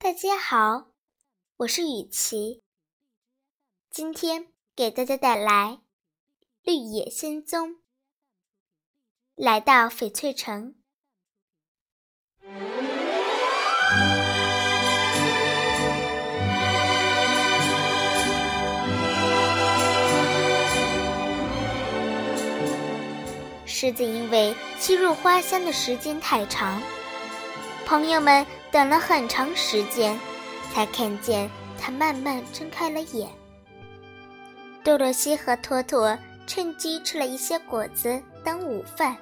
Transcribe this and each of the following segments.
大家好，我是雨琪。今天给大家带来《绿野仙踪》。来到翡翠城，狮子因为吸入花香的时间太长，朋友们。等了很长时间，才看见他慢慢睁开了眼。多罗西和托托趁机吃了一些果子当午饭。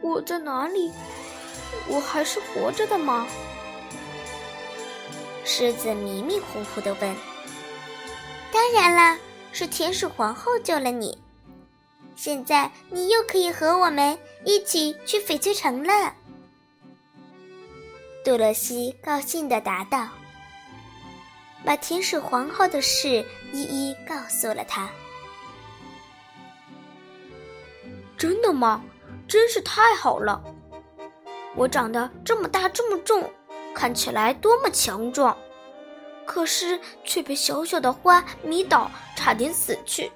我在哪里？我还是活着的吗？狮子迷迷糊糊的问。当然啦，是田鼠皇后救了你。现在你又可以和我们一起去翡翠城了。杜洛西高兴地答道：“把天使皇后的事一一告诉了他。”“真的吗？真是太好了！我长得这么大这么重，看起来多么强壮，可是却被小小的花迷倒，差点死去。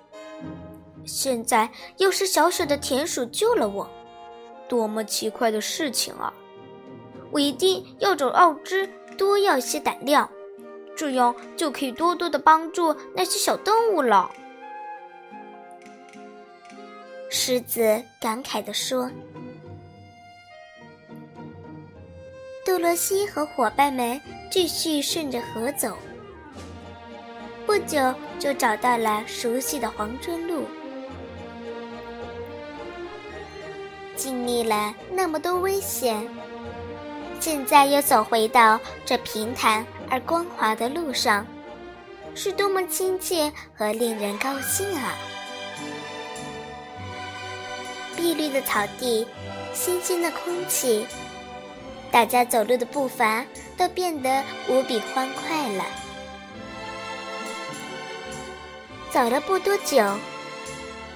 现在又是小小的田鼠救了我，多么奇怪的事情啊！”我一定要找奥兹多要些胆量，这样就可以多多的帮助那些小动物了。狮子感慨地说：“杜罗西和伙伴们继续顺着河走，不久就找到了熟悉的黄砖路。经历了那么多危险。”现在又走回到这平坦而光滑的路上，是多么亲切和令人高兴啊！碧绿的草地，新鲜的空气，大家走路的步伐都变得无比欢快了。走了不多久，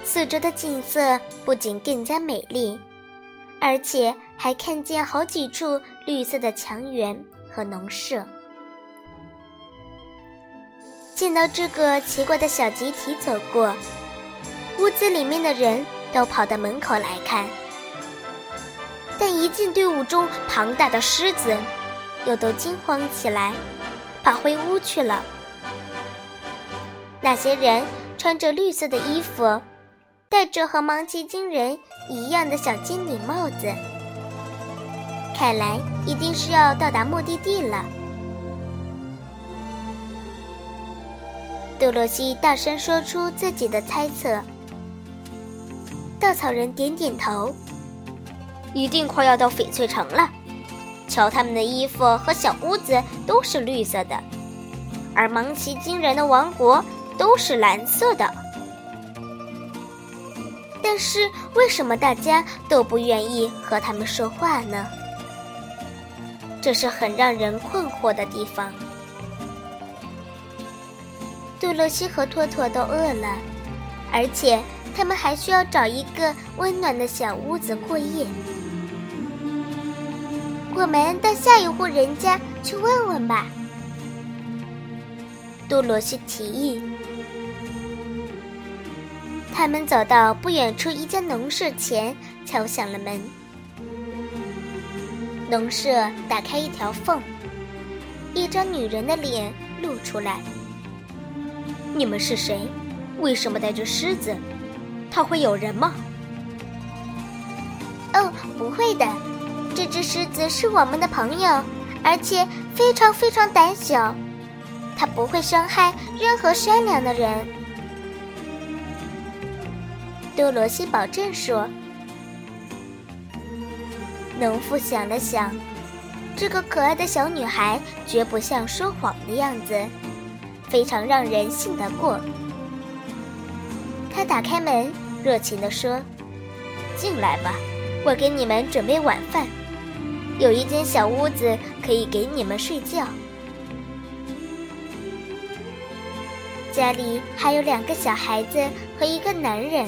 四周的景色不仅更加美丽。而且还看见好几处绿色的墙垣和农舍。见到这个奇怪的小集体走过，屋子里面的人都跑到门口来看。但一见队伍中庞大的狮子，又都惊慌起来，跑回屋去了。那些人穿着绿色的衣服。戴着和芒奇金人一样的小尖顶帽子，看来一定是要到达目的地了。杜洛西大声说出自己的猜测。稻草人点点头，一定快要到翡翠城了。瞧，他们的衣服和小屋子都是绿色的，而芒奇金人的王国都是蓝色的。但是为什么大家都不愿意和他们说话呢？这是很让人困惑的地方。杜洛西和托托都饿了，而且他们还需要找一个温暖的小屋子过夜。我们到下一户人家去问问吧。杜洛西提议。他们走到不远处一家农舍前，敲响了门。农舍打开一条缝，一张女人的脸露出来。你们是谁？为什么带着狮子？它会咬人吗？哦，不会的，这只狮子是我们的朋友，而且非常非常胆小，它不会伤害任何善良的人。多罗西保证说：“农妇想了想，这个可爱的小女孩绝不像说谎的样子，非常让人信得过。”他打开门，热情地说：“进来吧，我给你们准备晚饭，有一间小屋子可以给你们睡觉，家里还有两个小孩子和一个男人。”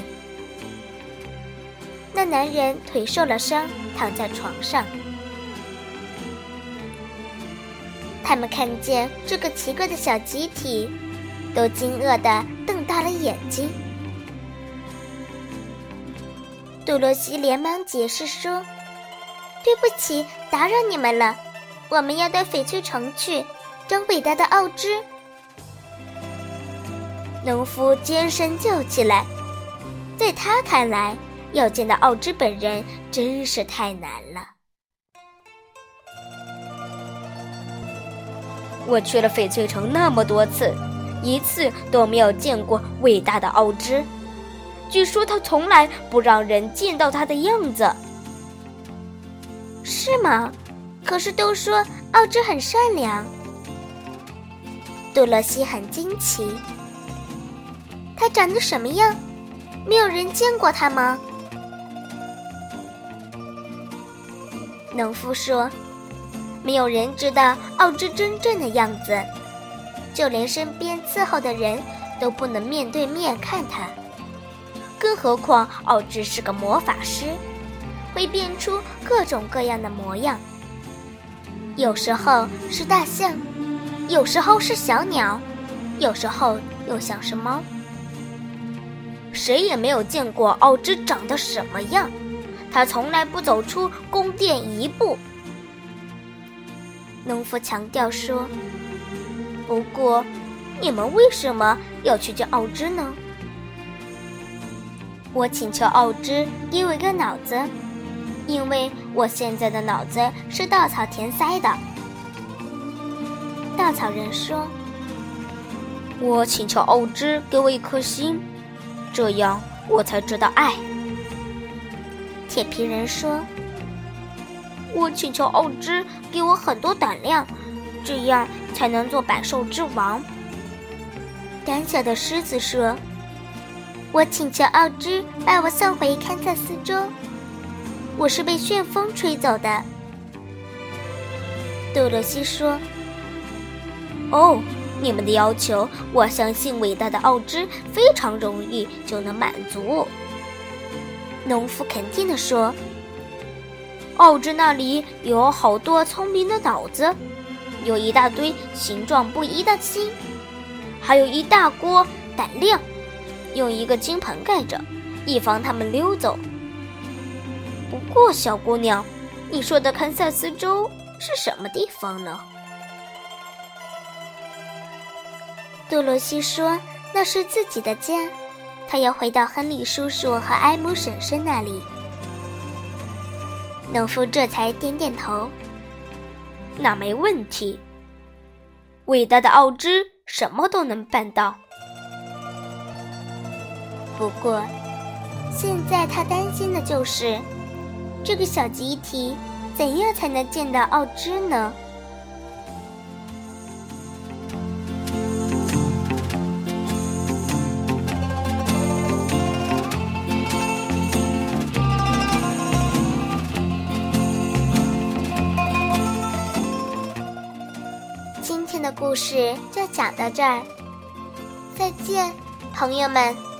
那男人腿受了伤，躺在床上。他们看见这个奇怪的小集体，都惊愕地瞪大了眼睛。杜罗西连忙解释说：“对不起，打扰你们了，我们要到翡翠城去找伟大的奥芝。”农夫尖声叫起来，在他看来，要见到奥芝本人真是太难了。我去了翡翠城那么多次，一次都没有见过伟大的奥芝。据说他从来不让人见到他的样子。是吗？可是都说奥芝很善良。杜洛西很惊奇。他长得什么样？没有人见过他吗？农夫说。没有人知道奥芝真正的样子，就连身边伺候的人都不能面对面看他，更何况奥芝是个魔法师，会变出各种各样的模样。有时候是大象，有时候是小鸟，有时候又像是猫。谁也没有见过奥芝长得什么样，他从来不走出宫殿一步。农夫强调说：“不过，你们为什么要去见奥芝呢？”我请求奥芝给我一个脑子，因为我现在的脑子是稻草填塞的。稻草人说：“我请求奥芝给我一颗心，这样我才知道爱。”铁皮人说。我请求奥芝给我很多胆量，这样才能做百兽之王。胆小的狮子说：“我请求奥芝把我送回堪萨斯州，我是被旋风吹走的。”杜洛西说：“哦，你们的要求，我相信伟大的奥芝非常容易就能满足。”农夫肯定地说。奥芝那里有好多聪明的脑子，有一大堆形状不一的心，还有一大锅胆量，用一个金盆盖着，以防他们溜走。不过，小姑娘，你说的堪萨斯州是什么地方呢？杜罗西说：“那是自己的家，他要回到亨利叔叔和埃姆婶婶那里。”农夫这才点点头。那没问题。伟大的奥芝什么都能办到。不过，现在他担心的就是这个小集体怎样才能见到奥芝呢？的故事就讲到这儿，再见，朋友们。